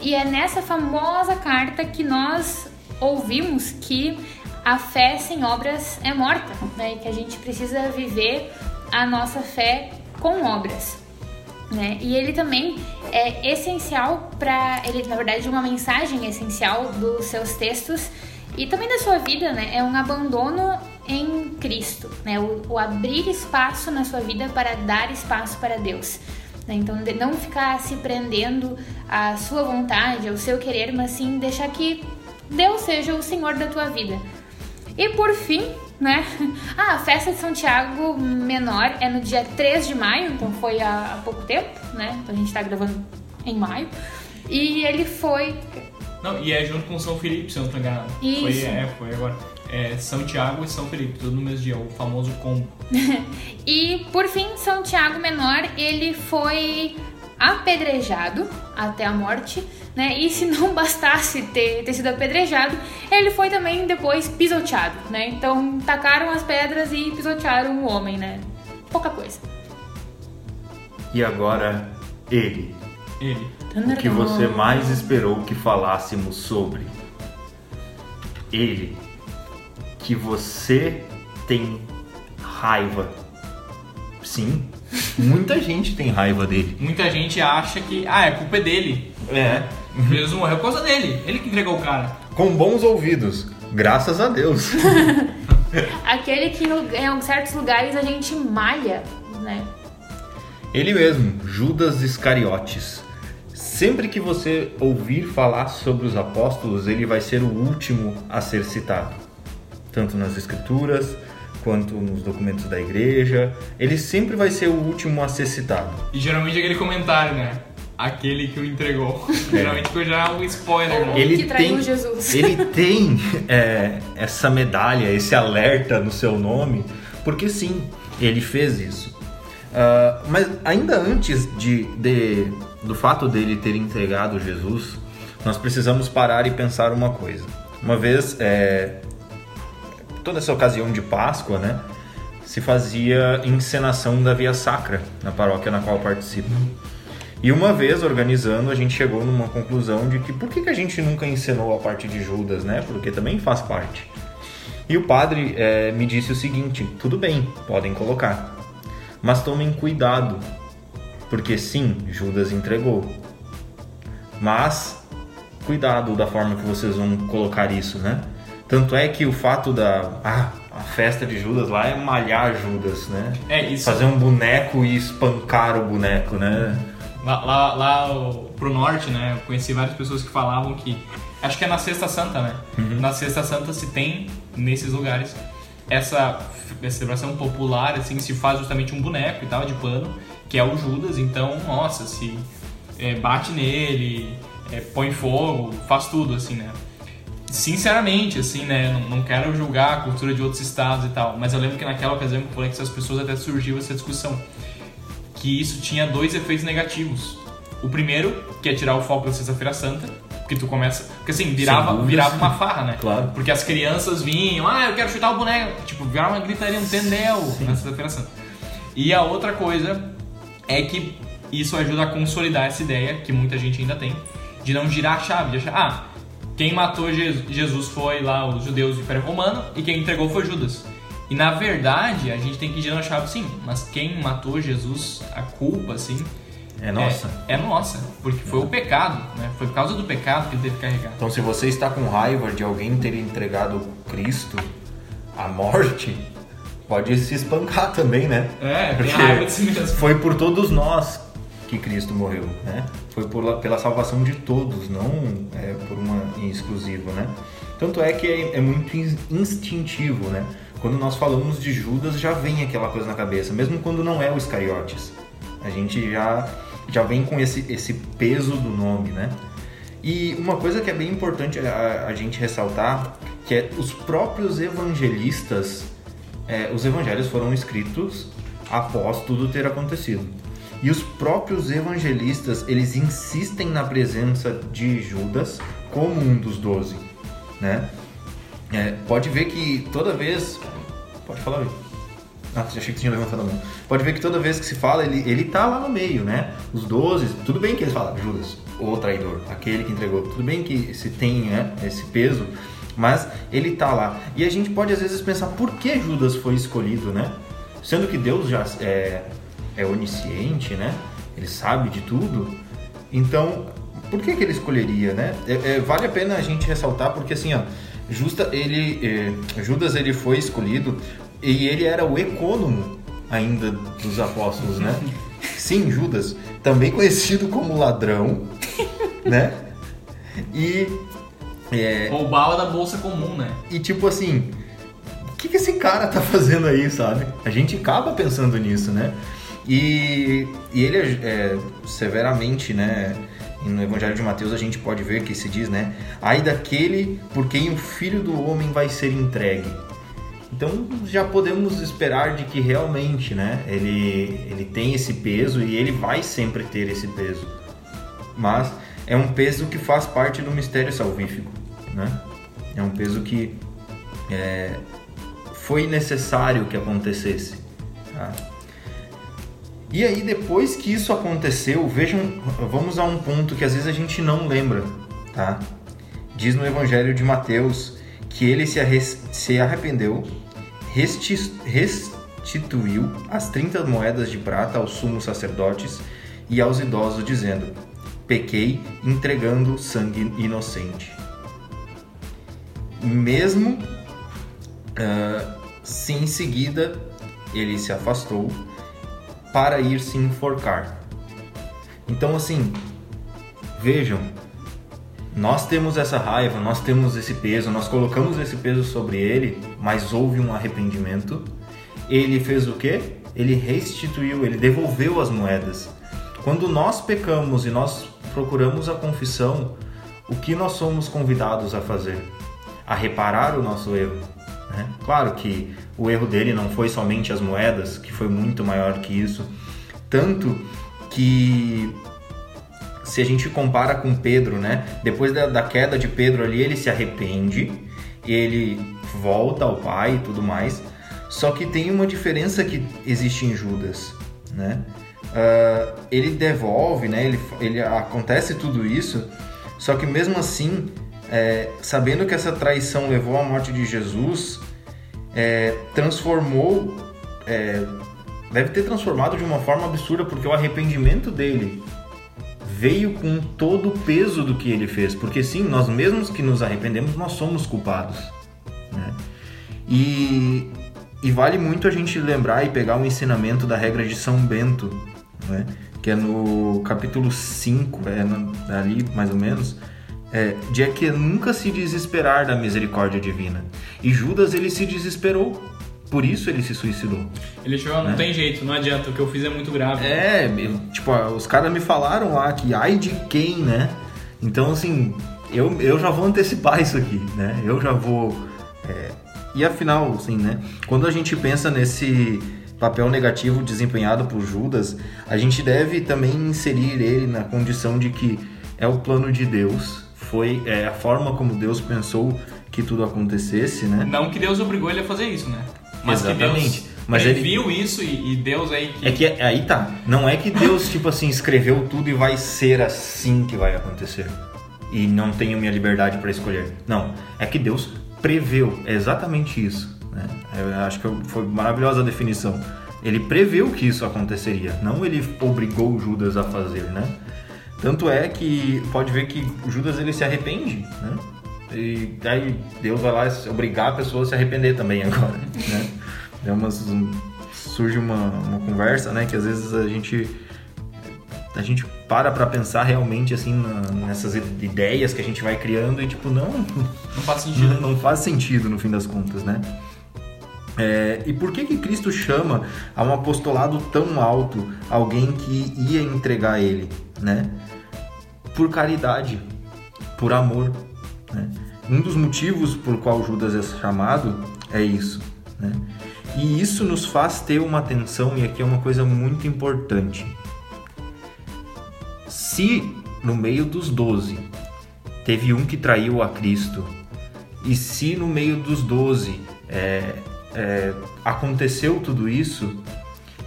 E é nessa famosa carta que nós ouvimos que a fé sem obras é morta, né? E que a gente precisa viver a nossa fé com obras. Né? E ele também é essencial para ele, na verdade, uma mensagem essencial dos seus textos e também da sua vida, né? É um abandono em Cristo, né? O, o abrir espaço na sua vida para dar espaço para Deus. Né? Então, não ficar se prendendo à sua vontade, ao seu querer, mas sim deixar que Deus seja o Senhor da tua vida. E por fim, né? *laughs* Ah, a festa de São Tiago Menor é no dia 3 de maio, então foi há, há pouco tempo, né? Então a gente tá gravando em maio. E ele foi. Não, e é junto com São Felipe, se eu não tô enganado. Isso. Foi, é, foi agora. É São Tiago e São Felipe, tudo no mesmo dia, o famoso combo. *laughs* e por fim, São Tiago Menor, ele foi apedrejado até a morte, né? E se não *laughs* bastasse ter, ter sido apedrejado, ele foi também depois pisoteado, né? Então tacaram as pedras e pisotearam o homem, né? Pouca coisa. E agora ele. Ele. O que você mais esperou que falássemos sobre? Ele. Que você tem raiva. Sim, *laughs* muita gente tem raiva dele. Muita gente acha que, ah, é culpa dele. É. Jesus morreu por causa dele. Ele que entregou o cara. Com bons ouvidos. Graças a Deus. *laughs* *laughs* Aquele que em certos lugares a gente malha, né? Ele mesmo, Judas Iscariotes. Sempre que você ouvir falar sobre os apóstolos, ele vai ser o último a ser citado. Tanto nas escrituras, quanto nos documentos da igreja. Ele sempre vai ser o último a ser citado. E geralmente aquele comentário, né? Aquele que o entregou. É. *laughs* Geralmente foi já um spoiler, né? Ele que traiu tem, Jesus. Ele *laughs* tem é, essa medalha, esse alerta no seu nome, porque sim, ele fez isso. Uh, mas ainda antes de, de, do fato dele ter entregado Jesus, nós precisamos parar e pensar uma coisa. Uma vez, é, toda essa ocasião de Páscoa, né, se fazia encenação da Via Sacra na paróquia na qual participo. E uma vez organizando, a gente chegou numa conclusão de que por que, que a gente nunca encenou a parte de Judas, né? Porque também faz parte. E o padre é, me disse o seguinte: tudo bem, podem colocar, mas tomem cuidado, porque sim, Judas entregou. Mas cuidado da forma que vocês vão colocar isso, né? Tanto é que o fato da ah, a festa de Judas lá é malhar Judas, né? É isso. Fazer um boneco e espancar o boneco, né? Lá, lá, lá pro norte, né? Eu conheci várias pessoas que falavam que. Acho que é na Sexta Santa, né? Uhum. Na Sexta Santa se tem, nesses lugares, essa, essa celebração popular, assim, se faz justamente um boneco e tal, de pano, que é o Judas. Então, nossa, se é, bate nele, é, põe fogo, faz tudo, assim, né? sinceramente, assim, né? Não, não, quero julgar a cultura de outros estados e tal, mas eu lembro que naquela ocasião que eu falei que essas pessoas até surgiu essa discussão. Que isso tinha dois efeitos negativos. O primeiro, que é tirar o foco da Sexta-feira Santa, porque tu começa. Porque assim, virava, virava uma farra, né? *laughs* Claro. Porque as crianças vinham, ah, eu quero chutar o boneco. Tipo, virava uma gritaria, um tendel na Sexta-feira Santa. E a outra coisa é que isso ajuda a consolidar essa ideia, que muita gente ainda tem, de não girar a chave, de achar, ah, quem matou Jesus foi lá os judeus do Império Romano e quem entregou foi Judas. E na verdade, a gente tem que girar a chave sim, mas quem matou Jesus, a culpa, assim. É nossa. É, é nossa, porque foi o pecado, né? Foi por causa do pecado que ele teve que carregar. Então, se você está com raiva de alguém ter entregado Cristo à morte, pode se espancar também, né? É, Porque tem raiva de si mesmo. Foi por todos nós que Cristo morreu, né? Foi por, pela salvação de todos, não é, por uma em exclusivo, né? Tanto é que é, é muito instintivo, né? Quando nós falamos de Judas, já vem aquela coisa na cabeça, mesmo quando não é o Iscariotes. A gente já, já vem com esse, esse peso do nome, né? E uma coisa que é bem importante a, a gente ressaltar, que é os próprios evangelistas, é, os evangelhos foram escritos após tudo ter acontecido. E os próprios evangelistas, eles insistem na presença de Judas como um dos doze, né? É, pode ver que toda vez... Pode falar aí. Ah, achei que tinha levantado a mão. Pode ver que toda vez que se fala, ele, ele tá lá no meio, né? Os doze, tudo bem que eles falam, Judas, o traidor, aquele que entregou. Tudo bem que se tem né, esse peso, mas ele tá lá. E a gente pode às vezes pensar por que Judas foi escolhido, né? Sendo que Deus já é, é onisciente, né? Ele sabe de tudo. Então, por que, que ele escolheria, né? É, é, vale a pena a gente ressaltar porque assim, ó, Justa, ele, é, Judas ele foi escolhido e ele era o econômico ainda dos apóstolos, né? *laughs* Sim, Judas, também conhecido como ladrão, né? E. É... Roubava da bolsa comum, né? E tipo assim, o que, que esse cara tá *laughs* fazendo aí, sabe? A gente acaba pensando nisso, né? E, e ele é, é, severamente, né? No Evangelho de Mateus a gente pode ver que se diz, né? Ai daquele por quem o Filho do Homem vai ser entregue. Então já podemos esperar de que realmente, né? Ele, ele tem esse peso e ele vai sempre ter esse peso. Mas é um peso que faz parte do mistério salvífico, né? É um peso que é, foi necessário que acontecesse. Tá? E aí depois que isso aconteceu, vejam, vamos a um ponto que às vezes a gente não lembra, tá? Diz no Evangelho de Mateus que ele se, se arrependeu, restituiu as 30 moedas de prata aos sumos sacerdotes e aos idosos, dizendo: pequei entregando sangue inocente. Mesmo uh, se em seguida ele se afastou para ir se enforcar. Então, assim, vejam, nós temos essa raiva, nós temos esse peso, nós colocamos esse peso sobre ele, mas houve um arrependimento. Ele fez o quê? Ele restituiu, ele devolveu as moedas. Quando nós pecamos e nós procuramos a confissão, o que nós somos convidados a fazer? A reparar o nosso erro. Né? Claro que o erro dele não foi somente as moedas, que foi muito maior que isso. Tanto que se a gente compara com Pedro, né? Depois da, da queda de Pedro ali, ele se arrepende, ele volta ao pai e tudo mais. Só que tem uma diferença que existe em Judas, né? Uh, ele devolve, né? Ele, ele acontece tudo isso, só que mesmo assim, é, sabendo que essa traição levou à morte de Jesus, é, transformou, é, deve ter transformado de uma forma absurda, porque o arrependimento dele veio com todo o peso do que ele fez, porque sim, nós mesmos que nos arrependemos, nós somos culpados, né? E, e vale muito a gente lembrar e pegar o ensinamento da regra de São Bento, né? que é no capítulo 5, é no, ali mais ou menos, é, de é que nunca se desesperar da misericórdia divina. E Judas ele se desesperou, por isso ele se suicidou. Ele chegou, né? não tem jeito, não adianta, o que eu fiz é muito grave. É, tipo, os caras me falaram lá que ai de quem, né? Então, assim, eu, eu já vou antecipar isso aqui, né? Eu já vou. É... E afinal, assim, né? Quando a gente pensa nesse papel negativo desempenhado por Judas, a gente deve também inserir ele na condição de que é o plano de Deus, foi é, a forma como Deus pensou que tudo acontecesse, né? Não que Deus obrigou ele a fazer isso, né? Mas Exatamente. que Deus mas ele viu isso e, e, Deus aí que... É que aí tá. Não é que Deus, tipo assim, escreveu tudo e vai ser assim que vai acontecer. E não tenho minha liberdade para escolher. Não. É que Deus preveu. É exatamente isso. Eu acho que foi maravilhosa a definição. Ele previu que isso aconteceria, não ele obrigou Judas a fazer, né? Tanto é que pode ver que Judas ele se arrepende, né? E aí Deus vai lá obrigar a pessoa a se arrepender também agora, *laughs* né? É uma, surge uma, uma conversa, né? Que às vezes a gente a gente para pra pensar realmente assim na- nessas ideias que a gente vai criando e tipo, não, Não faz sentido. não, não faz sentido no fim das contas, né? É, e por que que Cristo chama a um apostolado tão alto alguém que ia entregar ele, né? Por caridade, por amor, né? Um dos motivos por qual Judas é chamado é isso, né? E isso nos faz ter uma atenção e aqui é uma coisa muito importante. Se no meio dos doze teve um que traiu a Cristo e se no meio dos doze é, é, aconteceu tudo isso,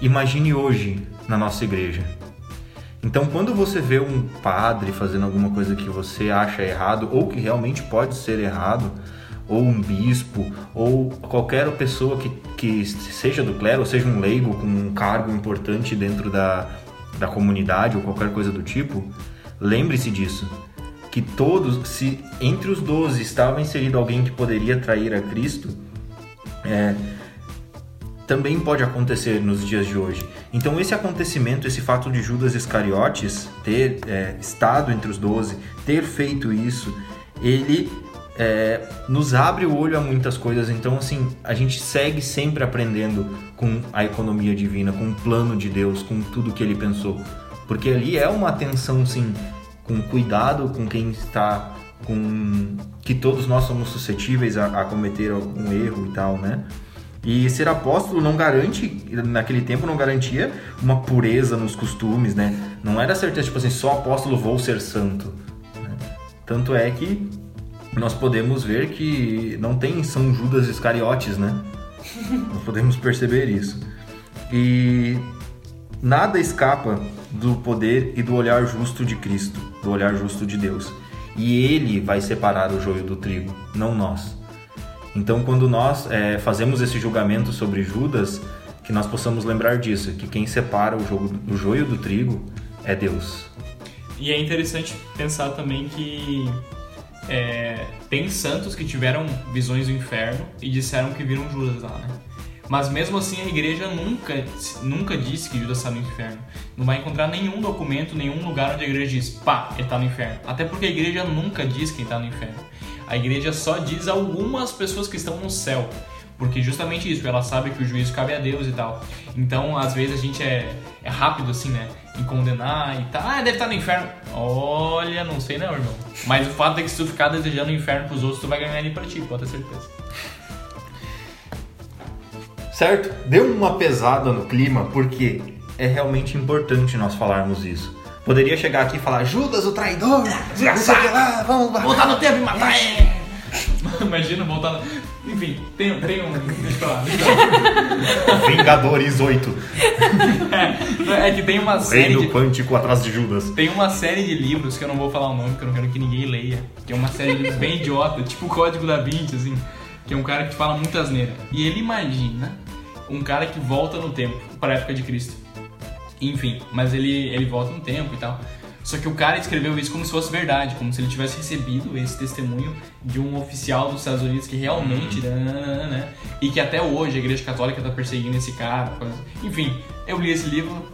imagine hoje na nossa igreja. Então, quando você vê um padre fazendo alguma coisa que você acha errado ou que realmente pode ser errado, ou um bispo, ou qualquer pessoa que, que seja do clero, ou seja um leigo com um cargo importante dentro da, da comunidade ou qualquer coisa do tipo, lembre-se disso. Que todos, se entre os doze estava inserido alguém que poderia trair a Cristo, é, também pode acontecer nos dias de hoje. Então esse acontecimento, esse fato de Judas Iscariotes ter é, estado entre os doze, ter feito isso, ele é, nos abre o olho a muitas coisas. Então assim, a gente segue sempre aprendendo com a economia divina, com o plano de Deus, com tudo que ele pensou. Porque ali é uma atenção, sim, com cuidado com quem está com que todos nós somos suscetíveis a, a cometer algum erro e tal, né? E ser apóstolo não garante, naquele tempo não garantia uma pureza nos costumes, né? Não era certeza, tipo assim, só apóstolo vou ser santo. né? Tanto é que nós podemos ver que não tem São Judas Iscariotes, né? nós podemos perceber isso. E nada escapa do poder e do olhar justo de Cristo, do olhar justo de Deus. E Ele vai separar o joio do trigo, não nós. Então, quando nós é, fazemos esse julgamento sobre Judas, que nós possamos lembrar disso, que quem separa o, jogo, o joio do trigo é Deus. E é interessante pensar também que é, tem santos que tiveram visões do inferno e disseram que viram Judas lá, né? Mas mesmo assim a igreja nunca, nunca disse que Judas está no inferno. Não vai encontrar nenhum documento, nenhum lugar onde a igreja diz, pá, ele está no inferno. Até porque a igreja nunca diz quem está no inferno. A igreja só diz algumas pessoas que estão no céu. Porque justamente isso, ela sabe que o juízo cabe a Deus e tal. Então, às vezes a gente é, é rápido assim, né? Em condenar e tal. Ah, deve estar no inferno. Olha, não sei não, irmão. Mas o fato é que se tu ficar desejando o inferno pros outros, tu vai ganhar ele pra ti, pode ter certeza. Certo? Deu uma pesada no clima porque é realmente importante nós falarmos isso. Poderia chegar aqui e falar, Judas o traidor, não sei o que lá, vamos lá. Voltar no tempo e matar ele! *laughs* Imagina voltar no... Enfim, tem, tem um... Deixa eu falar. Vingadores 8, *laughs* É que tem uma série Reino de... Quântico atrás de Judas. Tem uma série de livros que eu não vou falar o nome, porque eu não quero que ninguém leia. Que é uma série de livros bem idiota, tipo o Código da Vinci, assim. Que é um cara que fala muita asneira. E ele imagina um cara que volta no tempo, para a época de Cristo. Enfim, mas ele, ele volta no tempo e tal. Só que o cara escreveu isso como se fosse verdade, como se ele tivesse recebido esse testemunho de um oficial dos Estados Unidos que realmente. nananana, né? E que até hoje a Igreja Católica tá perseguindo esse cara. Enfim, eu li esse livro,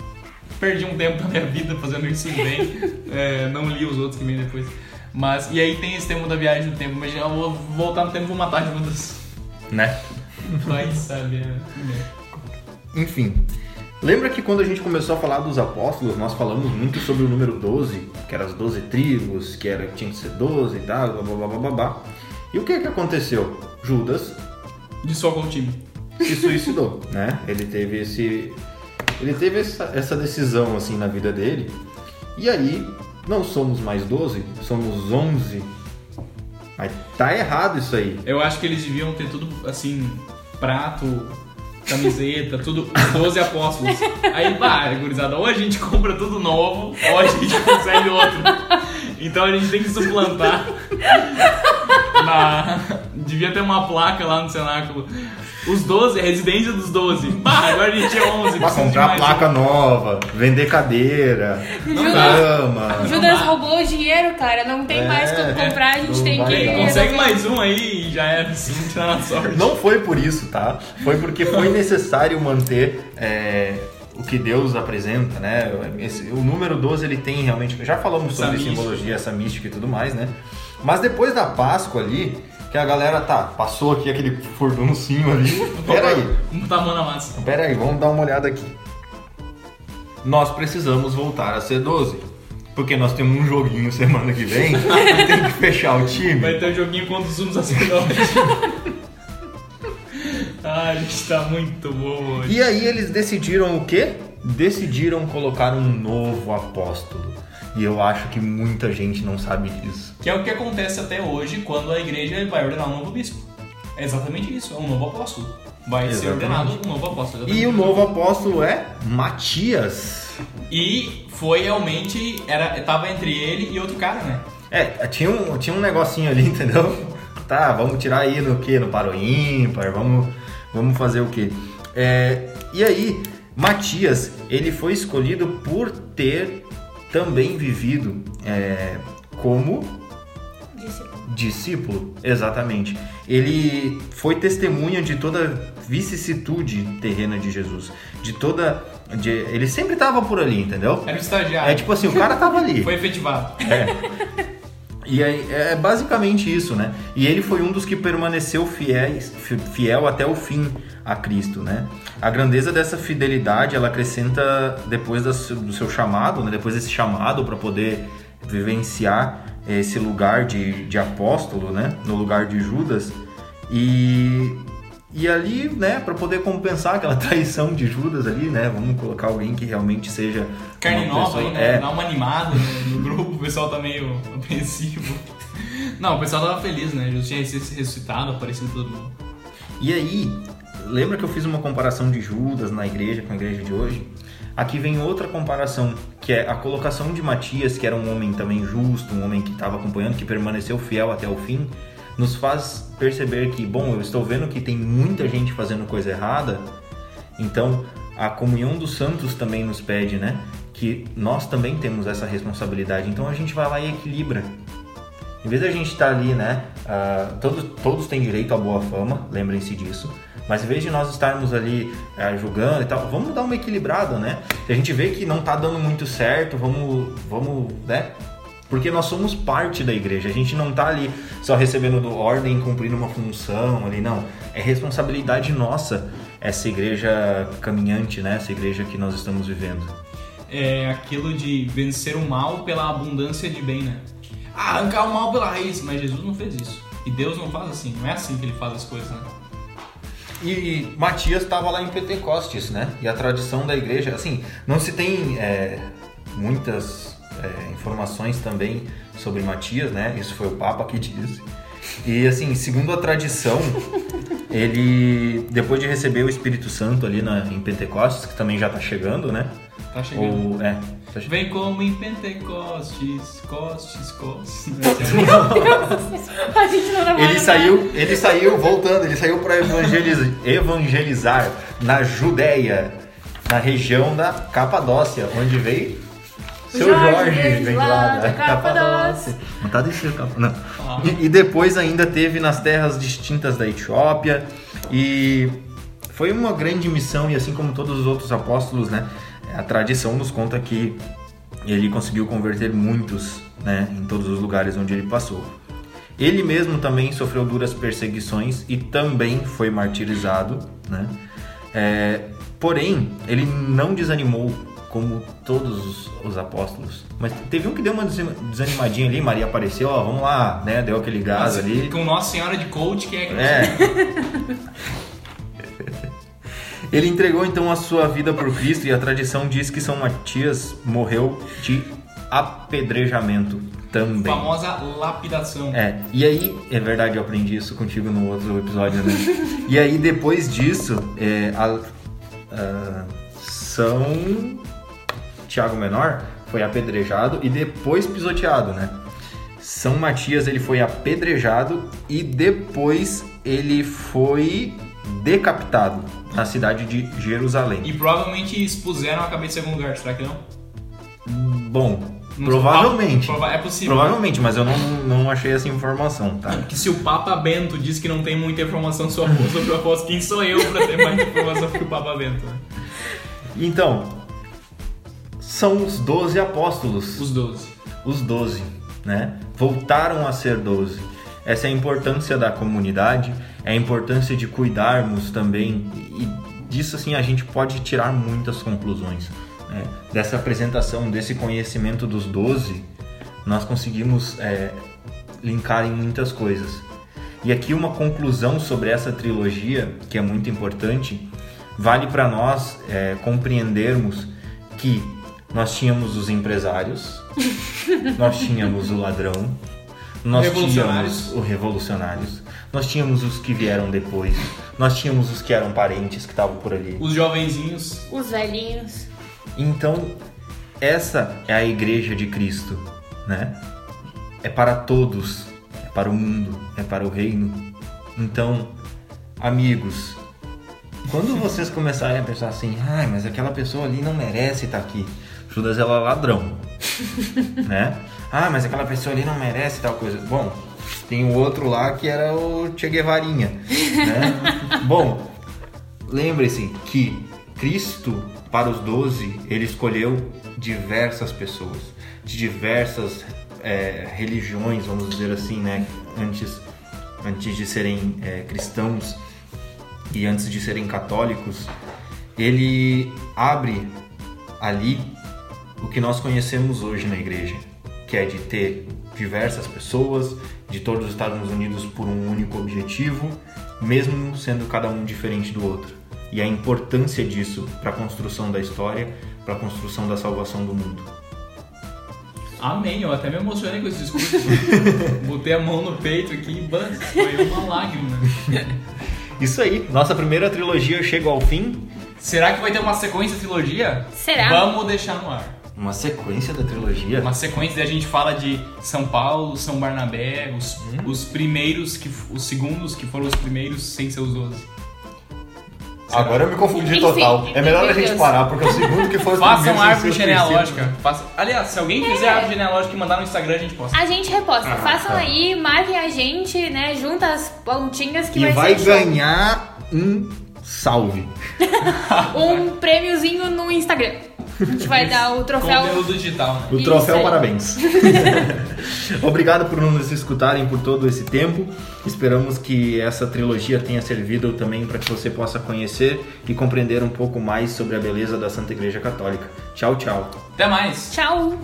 perdi um tempo da minha vida fazendo isso bem. *laughs* É, não li os outros que vêm depois. Mas, e aí tem esse tema da viagem no tempo. Imagina, eu vou voltar no tempo e vou matar Judas. Né? *laughs* Vai saber. né? Enfim, lembra que quando a gente começou a falar dos apóstolos, nós falamos muito sobre o número 12, que eram as 12 tribos, que era, tinha que ser 12 e tal, blá blá blá blá blá. E o que que aconteceu? Judas Dissolva o time. se suicidou, *laughs* né? Ele teve esse ele teve essa, essa decisão assim na vida dele. E aí não somos mais 12, somos 11. Mas tá errado isso aí. Eu acho que eles deviam ter tudo assim, prato, camiseta, tudo, os 12 apóstolos. Aí, vai, gurizada, ou a gente compra tudo novo, ou a gente *laughs* consegue outro. Então a gente tem que suplantar. Na... Devia ter uma placa lá no cenáculo. Os 12, residência dos 12. Bah, agora a gente é 11. Pra comprar placa um. nova, vender cadeira, Judas, cama. Judas roubou o dinheiro, cara. Não tem É, mais como comprar, a gente não tem que. Consegue mais um aí e já era assim, *laughs* tirar na sorte. Não foi por isso, tá? Foi porque foi necessário manter é, o que Deus apresenta, né? Esse- o número 12 ele tem realmente. Já falamos Essa sobre mística. simbologia, essa mística e tudo mais, né? Mas depois da Páscoa ali, que a galera tá, passou aqui aquele furduncinho ali. *laughs* Pera aí. Botar a mão na massa. Pera aí, vamos dar uma olhada aqui. Nós precisamos voltar a ser 12. Porque nós temos um joguinho semana que vem *laughs* tem que fechar o time. Vai ter um joguinho contra os Zumos sacerdotes. ah, *laughs* a gente tá muito bom hoje. E aí eles decidiram o quê? Decidiram colocar um novo apóstolo. E eu acho que muita gente não sabe disso. Que é o que acontece até hoje quando a igreja vai ordenar um novo bispo. É exatamente isso, é um novo apóstolo. Vai ser Exatamente. ordenado um novo apóstolo. E o novo apóstolo é Matias. E foi realmente, era, tava entre ele e outro cara, né? É, tinha um, tinha um negocinho ali, *laughs* entendeu? Tá, vamos tirar aí no que? No paro ímpar, vamos, vamos fazer o quê? É, e aí, Matias, ele foi escolhido por ter também vivido é, como Discípulo. discípulo, exatamente. Ele foi testemunha de toda a vicissitude terrena de Jesus, de toda, de- ele sempre estava por ali, entendeu? Era um estagiário. É tipo assim, o cara tava ali. *laughs* Foi efetivado. É. E aí, é basicamente isso, né? E ele foi um dos que permaneceu fiéis, fi- fiel até o fim a Cristo, né? A grandeza dessa fidelidade, ela acrescenta depois do seu chamado, né? Depois desse chamado para poder vivenciar esse lugar de, de apóstolo, né? No lugar de Judas. E, e ali, né? Para poder compensar aquela *laughs* traição de Judas ali, né? Vamos colocar alguém que realmente seja Carne nova pessoa- aí, né? é, Dá uma animada no, grupo, o pessoal tá meio *laughs* apreensivo. Não, o pessoal tava feliz, né? Jesus tinha ressuscitado, aparecido todo mundo. E aí, lembra que eu fiz uma comparação de Judas na igreja com a igreja de hoje? Aqui vem outra comparação, que é a colocação de Matias, que era um homem também justo, um homem que estava acompanhando, que permaneceu fiel até o fim, nos faz perceber que, bom, eu estou vendo que tem muita gente fazendo coisa errada, então a comunhão dos santos também nos pede, né? Que nós também temos essa responsabilidade, então a gente vai lá e equilibra. Em vez da gente estar ali, né? ah, todos, todos têm direito à boa fama, lembrem-se disso. Mas em vez de nós estarmos ali ah, julgando e tal, vamos dar uma equilibrada, né? Se a gente vê que não tá dando muito certo, vamos, vamos, né? Porque nós somos parte da igreja, a gente não tá ali só recebendo do ordem, cumprindo uma função ali, não. É responsabilidade nossa essa igreja caminhante, né? Essa igreja que nós estamos vivendo. É aquilo de vencer o mal pela abundância de bem, né? Ah, arrancar o mal pela raiz. Mas Jesus não fez isso. E Deus não faz assim. Não é assim que ele faz as coisas, né? E Matias estava lá em Pentecostes, né? E a tradição da igreja, assim, não se tem é, muitas é, informações também sobre Matias, né? Isso foi o Papa que disse. E assim, segundo a tradição, *laughs* ele depois de receber o Espírito Santo ali na, em Pentecostes, que também já está chegando, né? Tá chegando. Ou, é, Vem como em Pentecostes, costes, costes. *laughs* A gente não Ele mais. saiu, ele saiu voltando, ele saiu para evangelizar, evangelizar na Judéia, na região da Capadócia, onde veio seu Jorge, Jorge, vem lá lá da da Capadócia. Não tá descendo Capa- não. Ah. E, e depois ainda teve nas terras distintas da Etiópia e foi uma grande missão e assim como todos os outros apóstolos, né? A tradição nos conta que ele conseguiu converter muitos, né, em todos os lugares onde ele passou. Ele mesmo também sofreu duras perseguições e também foi martirizado, né? É, porém, ele não desanimou como todos os, os apóstolos. Mas teve um que deu uma desan- desanimadinha ali, Maria apareceu, ó, vamos lá, né? Deu aquele gás ali. Com Nossa Senhora de Coach, que é que É. *laughs* Ele entregou então a sua vida por Cristo e a tradição diz que São Matias morreu de apedrejamento também. famosa lapidação. É, e aí, é verdade, eu aprendi isso contigo no outro episódio, né? e aí, depois disso, é, a- a- São Tiago Menor foi apedrejado e depois pisoteado, né? São Matias ele foi apedrejado e depois ele foi decapitado na cidade de Jerusalém. E provavelmente expuseram a cabeça em algum lugar, será que não? Bom, Não- provavelmente. Prova- É possível. Provavelmente, mas eu não, não achei essa informação, tá? Que se o Papa Bento diz que não tem muita informação sobre o apóstolo, quem sou eu pra ter mais informação que o Papa Bento? né? Então, são os 12 apóstolos. Os 12. os 12, né? Voltaram a ser 12. Essa é a importância da comunidade, é a importância de cuidarmos também e disso assim a gente pode tirar muitas conclusões. né? Dessa apresentação, desse conhecimento dos 12, nós conseguimos é, linkar em muitas coisas. E aqui uma conclusão sobre essa trilogia, que é muito importante, vale para nós é, compreendermos que nós tínhamos os empresários, *laughs* nós tínhamos o ladrão, nós tínhamos os revolucionários, nós tínhamos os que vieram depois, nós tínhamos os que eram parentes que estavam por ali. Os jovenzinhos. Os velhinhos. Então, essa é a igreja de Cristo, né? É para todos, é para o mundo, é para o reino. Então, amigos, quando vocês começarem a pensar assim, ai, mas aquela pessoa ali não merece estar aqui. Judas ela é ladrão, *laughs* né? Ah, mas aquela pessoa ali não merece tal coisa. Bom, tem o outro lá que era o Che Guevarinha, né? *laughs* Bom, lembre-se que Cristo, para os doze, ele escolheu diversas pessoas, de diversas é, religiões, vamos dizer assim, né? Antes, antes de serem é, cristãos e antes de serem católicos, ele abre ali o que nós conhecemos hoje na igreja, que é de ter diversas pessoas, de todos estarmos unidos por um único objetivo, mesmo sendo cada um diferente do outro. E a importância disso para a construção da história, para a construção da salvação do mundo. Amém, eu até me emocionei com esse discurso. *laughs* Botei a mão no peito aqui e bam, foi uma lágrima. Isso aí, nossa primeira trilogia chega ao fim. Será que vai ter uma sequência trilogia? Será? Vamos deixar no ar. Uma sequência da trilogia. Uma sequência e a gente fala de São Paulo, São Barnabé, os, os primeiros, que, os segundos que foram os primeiros sem ser os 12. Agora eu me confundi Enfim, total. É melhor a gente Deus. parar, porque o segundo que foi o Façam primeiro, árvore genealógica. Faça... Aliás, se alguém fizer árvore genealógica e mandar no Instagram, a gente posta. A gente reposta. Ah, Façam tá. aí, marquem a gente, né? Junta as pontinhas que E vai, vai ganhar um salve. *laughs* um prêmiozinho no Instagram. A gente vai dar o troféu. Conteúdo digital, né? O Isso troféu aí. parabéns. *laughs* Obrigado por nos escutarem por todo esse tempo. Esperamos que essa trilogia tenha servido também para que você possa conhecer e compreender um pouco mais sobre a beleza da Santa Igreja Católica. Tchau, tchau. Até mais! Tchau!